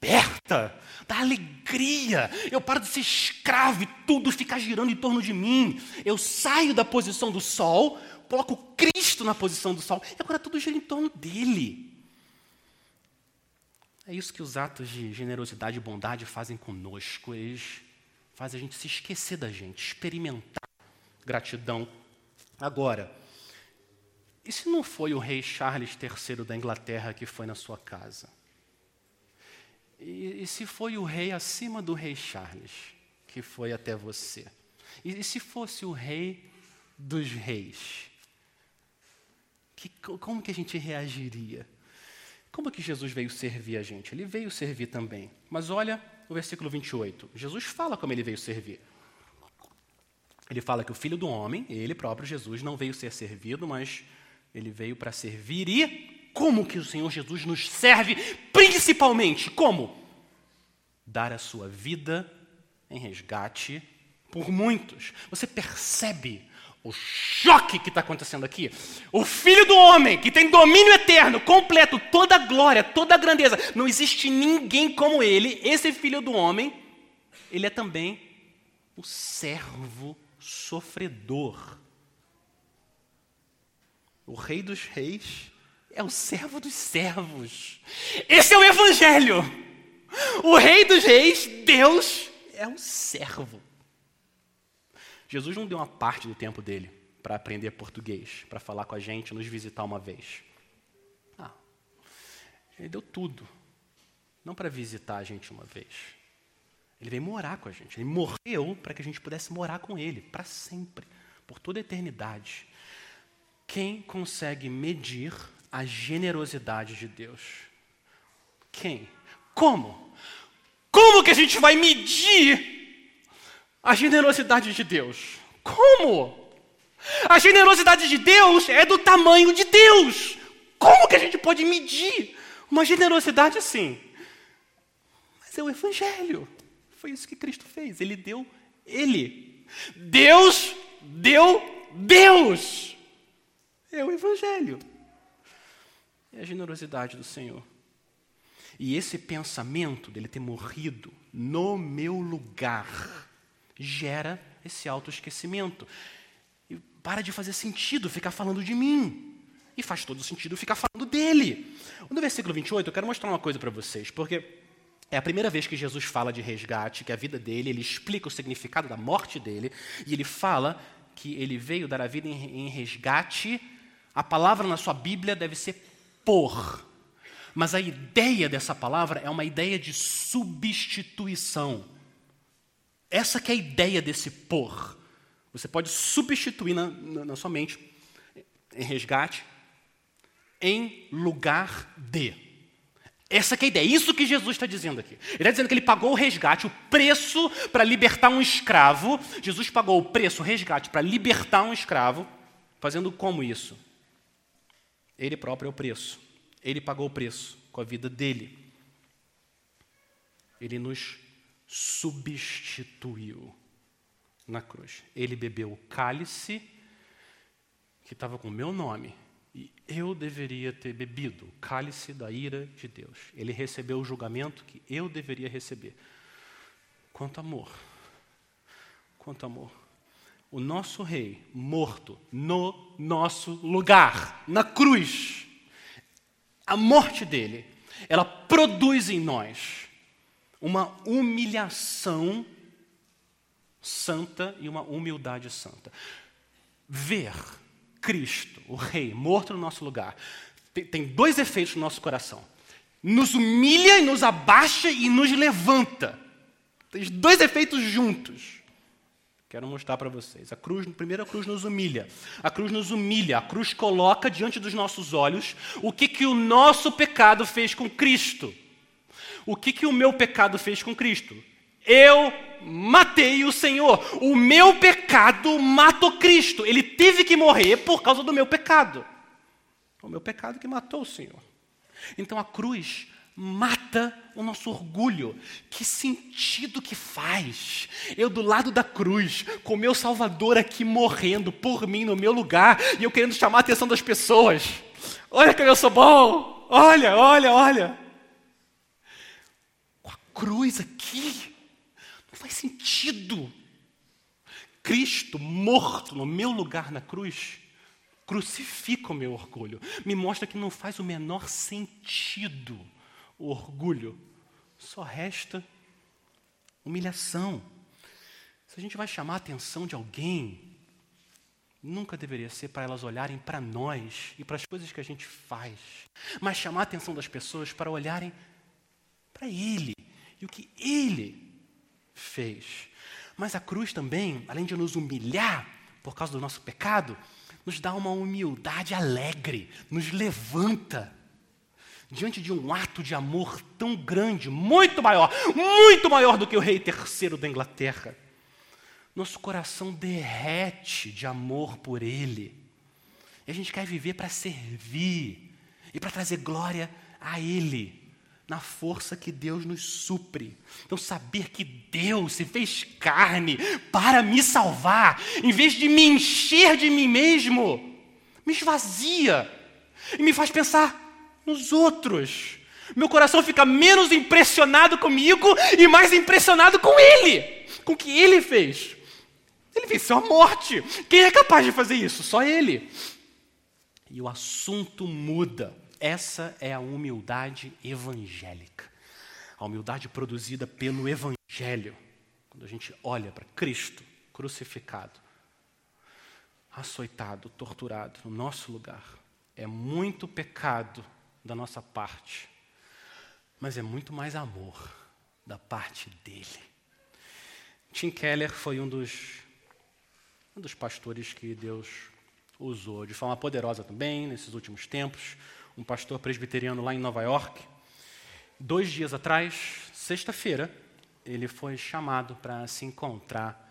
Liberta, dá alegria. Eu paro de ser escravo e tudo ficar girando em torno de mim. Eu saio da posição do sol, coloco Cristo na posição do sol, e agora tudo gira em torno dele. É isso que os atos de generosidade e bondade fazem conosco. Eles fazem a gente se esquecer da gente, experimentar gratidão. Agora, e se não foi o rei Charles III da Inglaterra que foi na sua casa? E, e se foi o rei acima do rei Charles que foi até você? E, e se fosse o rei dos reis? Que, como que a gente reagiria? Como que Jesus veio servir a gente? Ele veio servir também. Mas olha o versículo 28. Jesus fala como ele veio servir. Ele fala que o filho do homem, ele próprio Jesus, não veio ser servido, mas ele veio para servir. E como que o Senhor Jesus nos serve? Principalmente, como? Dar a sua vida em resgate por muitos. Você percebe o choque que está acontecendo aqui. O Filho do Homem, que tem domínio eterno, completo, toda a glória, toda a grandeza. Não existe ninguém como ele. Esse Filho do Homem, ele é também o servo sofredor. O Rei dos Reis é o servo dos servos. Esse é o Evangelho. O Rei dos Reis, Deus, é um servo. Jesus não deu uma parte do tempo dele para aprender português, para falar com a gente, nos visitar uma vez. Ah, ele deu tudo. Não para visitar a gente uma vez. Ele veio morar com a gente. Ele morreu para que a gente pudesse morar com ele para sempre, por toda a eternidade. Quem consegue medir a generosidade de Deus. Quem? Como? Como que a gente vai medir a generosidade de Deus? Como? A generosidade de Deus é do tamanho de Deus. Como que a gente pode medir uma generosidade assim? Mas é o Evangelho. Foi isso que Cristo fez. Ele deu Ele. Deus deu Deus. É o Evangelho. É a generosidade do Senhor. E esse pensamento dele ter morrido no meu lugar gera esse autoesquecimento. E para de fazer sentido ficar falando de mim. E faz todo sentido ficar falando dele. No versículo 28, eu quero mostrar uma coisa para vocês, porque é a primeira vez que Jesus fala de resgate, que a vida dele, ele explica o significado da morte dele, e ele fala que ele veio dar a vida em resgate. A palavra na sua Bíblia deve ser por. Mas a ideia dessa palavra é uma ideia de substituição. Essa que é a ideia desse por. Você pode substituir na, na, na sua mente, em resgate, em lugar de. Essa que é a ideia, isso que Jesus está dizendo aqui. Ele está dizendo que ele pagou o resgate, o preço para libertar um escravo. Jesus pagou o preço, o resgate, para libertar um escravo, fazendo como isso? Ele próprio é o preço. Ele pagou o preço com a vida dele. Ele nos substituiu na cruz. Ele bebeu o cálice que estava com o meu nome e eu deveria ter bebido o cálice da ira de Deus. Ele recebeu o julgamento que eu deveria receber. Quanto amor. Quanto amor. O nosso rei morto no nosso lugar, na cruz. A morte dele, ela produz em nós uma humilhação santa e uma humildade santa. Ver Cristo, o Rei, morto no nosso lugar, tem, dois efeitos no nosso coração: nos humilha e nos abaixa e nos levanta. Tem dois efeitos juntos. Quero mostrar para vocês. A cruz, primeiro a cruz nos humilha. A cruz nos humilha. A cruz coloca diante dos nossos olhos o que, que o nosso pecado fez com Cristo. O que, que o meu pecado fez com Cristo? Eu matei o Senhor. O meu pecado matou Cristo. Ele teve que morrer por causa do meu pecado. O meu pecado que matou o Senhor. Então a cruz mata o nosso orgulho. Que sentido que faz? Eu do lado da cruz, com meu Salvador aqui morrendo por mim no meu lugar, e eu querendo chamar a atenção das pessoas. Olha como eu sou bom! Olha, olha, olha. Cruz aqui, não faz sentido. Cristo morto no meu lugar na cruz crucifica o meu orgulho, me mostra que não faz o menor sentido o orgulho, só resta humilhação. Se a gente vai chamar a atenção de alguém, nunca deveria ser para elas olharem para nós e para as coisas que a gente faz, mas chamar a atenção das pessoas para olharem para Ele e o que Ele fez. Mas a cruz também, além de nos humilhar por causa do nosso pecado, nos dá uma humildade alegre, nos levanta diante de um ato de amor tão grande, muito maior, muito maior do que o rei terceiro da Inglaterra. Nosso coração derrete de amor por ele. E a gente quer viver para servir e para trazer glória a ele, na força que Deus nos supre. Então, saber que Deus se fez carne para me salvar, em vez de me encher de mim mesmo, me esvazia e me faz pensar nos outros. Meu coração fica menos impressionado comigo e mais impressionado com Ele, com o que Ele fez. Ele venceu a morte. Quem é capaz de fazer isso? Só Ele. E o assunto muda. Essa é a humildade evangélica. A humildade produzida pelo Evangelho. Quando a gente olha para Cristo crucificado, açoitado, torturado no nosso lugar. É muito pecado da nossa parte, mas é muito mais amor da parte dele. Tim Keller foi um dos, um dos pastores que Deus usou de forma poderosa também nesses últimos tempos, um pastor presbiteriano lá em Nova York. Dois dias atrás, sexta-feira, ele foi chamado para se encontrar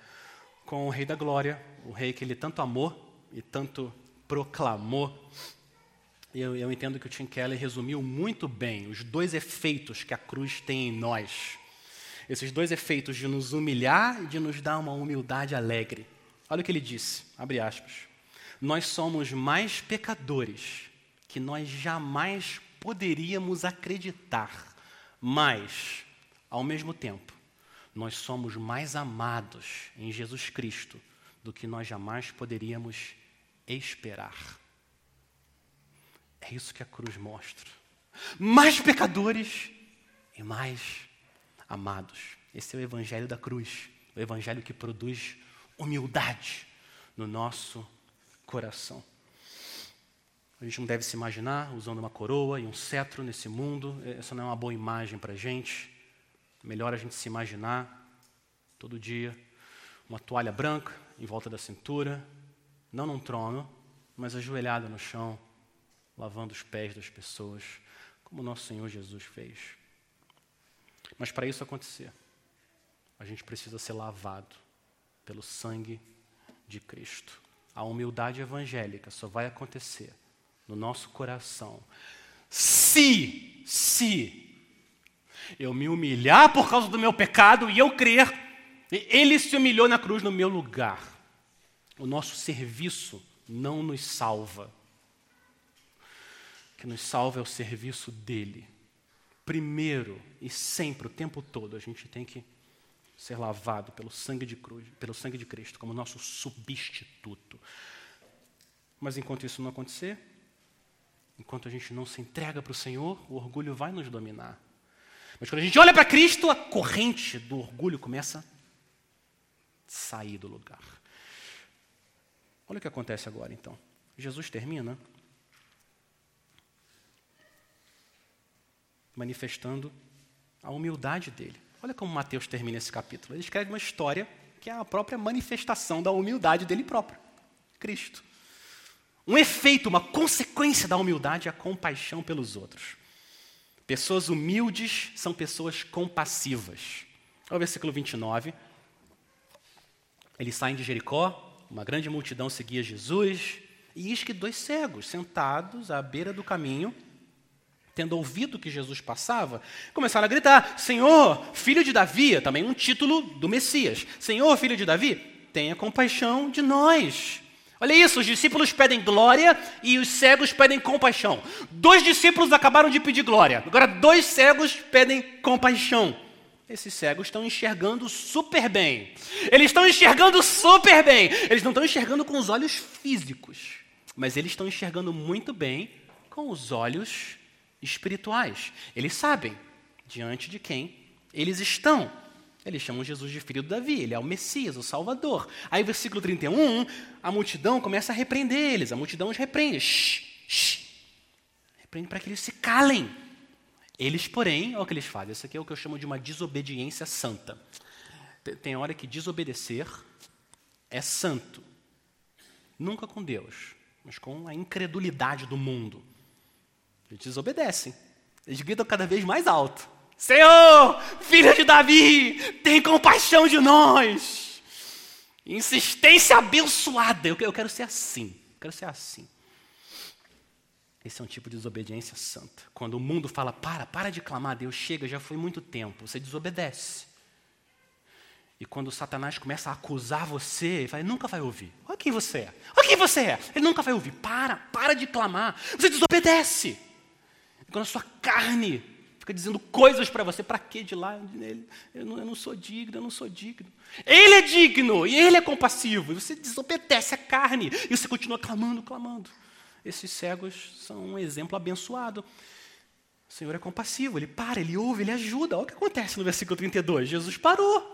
com o Rei da Glória, o rei que ele tanto amou e tanto proclamou. Eu, eu entendo que o Tim Keller resumiu muito bem os dois efeitos que a cruz tem em nós. Esses dois efeitos de nos humilhar e de nos dar uma humildade alegre. Olha o que ele disse, abre aspas. Nós somos mais pecadores que nós jamais poderíamos acreditar, mas, ao mesmo tempo, nós somos mais amados em Jesus Cristo do que nós jamais poderíamos esperar. É isso que a cruz mostra. Mais pecadores e mais amados. Esse é o evangelho da cruz, o evangelho que produz humildade no nosso coração. A gente não deve se imaginar usando uma coroa e um cetro nesse mundo, essa não é uma boa imagem para a gente. Melhor a gente se imaginar todo dia uma toalha branca em volta da cintura, não num trono, mas ajoelhado no chão, lavando os pés das pessoas, como nosso Senhor Jesus fez. Mas para isso acontecer, a gente precisa ser lavado pelo sangue de Cristo. A humildade evangélica só vai acontecer no nosso coração se, se eu me humilhar por causa do meu pecado e eu crer, ele se humilhou na cruz no meu lugar. O nosso serviço não nos salva. O que nos salva é o serviço dele. Primeiro e sempre, o tempo todo, a gente tem que ser lavado pelo sangue de cruz, pelo sangue de Cristo, como nosso substituto. Mas enquanto isso não acontecer, enquanto a gente não se entrega para o Senhor, o orgulho vai nos dominar. Mas quando a gente olha para Cristo, a corrente do orgulho começa a sair do lugar. Olha o que acontece agora então. Jesus termina manifestando a humildade dele. Olha como Mateus termina esse capítulo. Ele escreve uma história que é a própria manifestação da humildade dele próprio, Cristo. Um efeito, uma consequência da humildade é a compaixão pelos outros. Pessoas humildes são pessoas compassivas. Olha o versículo 29. Eles saem de Jericó, uma grande multidão seguia Jesus, e eis que dois cegos, sentados à beira do caminho, tendo ouvido que Jesus passava, começaram a gritar: Senhor, filho de Davi, também um título do Messias. Senhor, filho de Davi, tenha compaixão de nós. Olha isso, os discípulos pedem glória e os cegos pedem compaixão. Dois discípulos acabaram de pedir glória, agora dois cegos pedem compaixão. Esses cegos estão enxergando super bem. Eles estão enxergando super bem. Eles não estão enxergando com os olhos físicos, mas eles estão enxergando muito bem com os olhos espirituais. Eles sabem diante de quem eles estão. Eles chamam Jesus de filho de Davi, ele é o Messias, o Salvador. Aí, versículo 31, a multidão começa a repreender eles, a multidão os repreende. Shh, shh. Repreende para que eles se calem. Eles, porém, olha o que eles fazem. Isso aqui é o que eu chamo de uma desobediência santa. Tem hora que desobedecer é santo. Nunca com Deus, mas com a incredulidade do mundo. Eles desobedecem. Eles gritam cada vez mais alto. Senhor, filho de Davi, tem compaixão de nós. Insistência abençoada. Eu quero ser assim. Eu quero ser assim. Esse é um tipo de desobediência santa. Quando o mundo fala, para, para de clamar, Deus chega, já foi muito tempo. Você desobedece. E quando Satanás começa a acusar você, ele fala, nunca vai ouvir. Olha quem você é. Olha quem você é. Ele nunca vai ouvir. Para, para de clamar. Você desobedece. E quando a sua carne fica dizendo coisas para você, para que de lá? Eu não, eu não sou digno, eu não sou digno. Ele é digno e ele é compassivo. E você desobedece a carne. E você continua clamando, clamando. Esses cegos são um exemplo abençoado. O Senhor é compassivo, ele para, ele ouve, ele ajuda. Olha o que acontece no versículo 32. Jesus parou.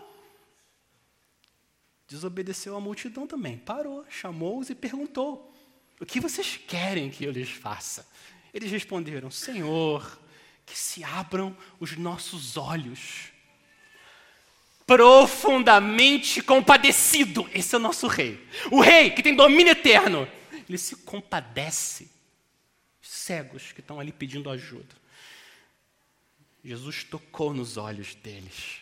Desobedeceu a multidão também. Parou, chamou-os e perguntou: O que vocês querem que eu lhes faça? Eles responderam: Senhor, que se abram os nossos olhos. Profundamente compadecido, esse é o nosso rei. O rei que tem domínio eterno ele se compadece cegos que estão ali pedindo ajuda. Jesus tocou nos olhos deles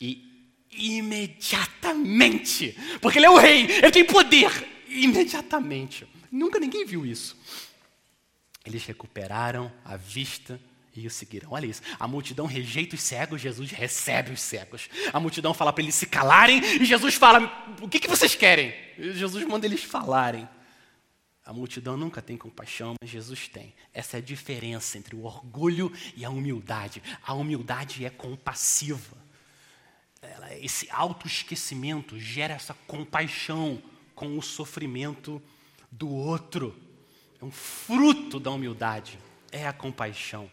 e imediatamente, porque ele é o rei, ele tem poder, imediatamente. Nunca ninguém viu isso. Eles recuperaram a vista e o seguiram. Olha isso. A multidão rejeita os cegos, Jesus recebe os cegos. A multidão fala para eles se calarem e Jesus fala: O que, que vocês querem? Jesus manda eles falarem. A multidão nunca tem compaixão, mas Jesus tem. Essa é a diferença entre o orgulho e a humildade. A humildade é compassiva. Esse autoesquecimento gera essa compaixão com o sofrimento do outro. É um fruto da humildade. É a compaixão.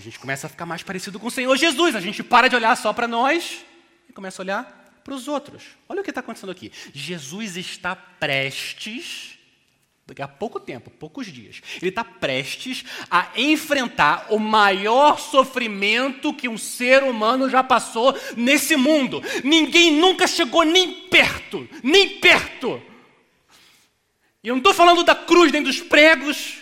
A gente começa a ficar mais parecido com o Senhor Jesus. A gente para de olhar só para nós e começa a olhar para os outros. Olha o que está acontecendo aqui. Jesus está prestes daqui a pouco tempo, poucos dias, ele está prestes a enfrentar o maior sofrimento que um ser humano já passou nesse mundo. Ninguém nunca chegou nem perto, nem perto. E eu não estou falando da cruz, nem dos pregos,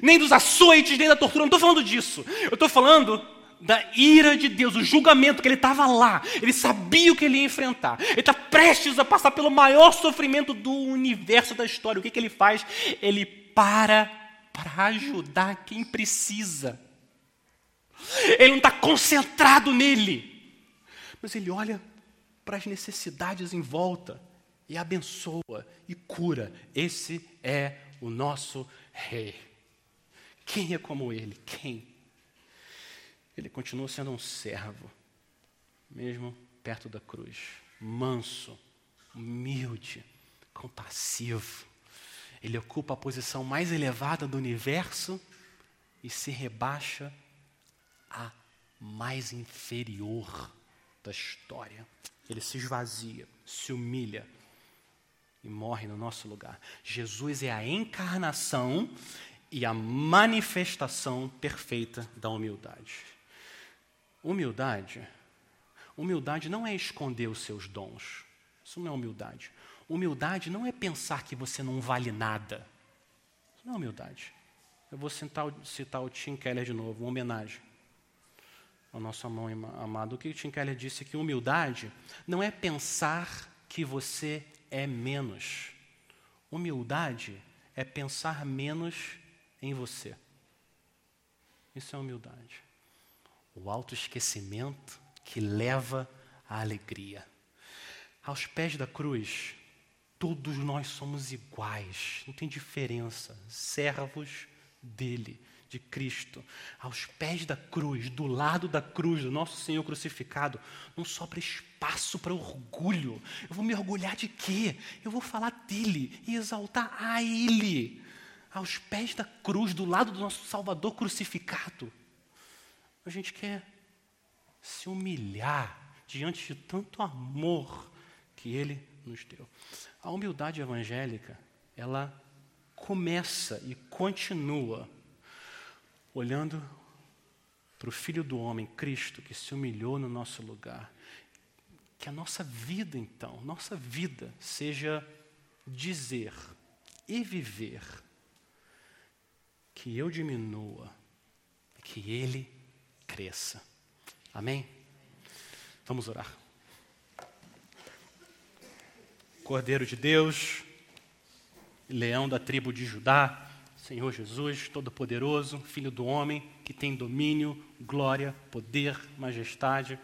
nem dos açoites, nem da tortura, não estou falando disso. Eu estou falando da ira de Deus, o julgamento que ele estava lá, ele sabia o que ele ia enfrentar, ele está prestes a passar pelo maior sofrimento do universo da história. O que, que ele faz? Ele para para ajudar quem precisa. Ele não está concentrado nele, mas ele olha para as necessidades em volta e abençoa e cura. Esse é o nosso rei. Quem é como ele? Quem? ele continua sendo um servo, mesmo perto da cruz, manso, humilde, compassivo. Ele ocupa a posição mais elevada do universo e se rebaixa à mais inferior da história. Ele se esvazia, se humilha e morre no nosso lugar. Jesus é a encarnação e a manifestação perfeita da humildade. Humildade. Humildade não é esconder os seus dons. Isso não é humildade. Humildade não é pensar que você não vale nada. Isso não é humildade. Eu vou citar, citar o Tim Keller de novo, uma homenagem ao nosso amado. O que o Tim Keller disse que humildade não é pensar que você é menos. Humildade é pensar menos em você. Isso é humildade o autoesquecimento que leva à alegria. Aos pés da cruz, todos nós somos iguais, não tem diferença, servos dele, de Cristo. Aos pés da cruz, do lado da cruz do nosso Senhor crucificado, não sobra espaço para orgulho. Eu vou me orgulhar de quê? Eu vou falar dele e exaltar a ele. Aos pés da cruz, do lado do nosso Salvador crucificado. A gente quer se humilhar diante de tanto amor que Ele nos deu. A humildade evangélica, ela começa e continua olhando para o Filho do Homem, Cristo, que se humilhou no nosso lugar. Que a nossa vida, então, nossa vida, seja dizer e viver que eu diminua, que Ele cresça. Amém? Vamos orar. Cordeiro de Deus, leão da tribo de Judá, Senhor Jesus, Todo-Poderoso, Filho do Homem, que tem domínio, glória, poder, majestade,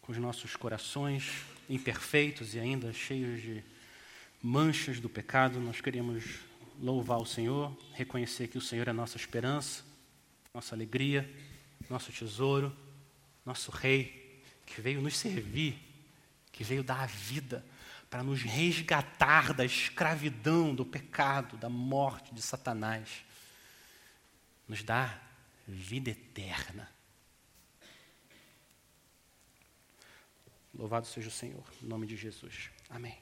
com os nossos corações imperfeitos e ainda cheios de manchas do pecado, nós queremos louvar o Senhor, reconhecer que o Senhor é nossa esperança, nossa alegria, nosso tesouro, nosso Rei, que veio nos servir, que veio dar a vida para nos resgatar da escravidão, do pecado, da morte de Satanás, nos dá vida eterna. Louvado seja o Senhor, em nome de Jesus. Amém.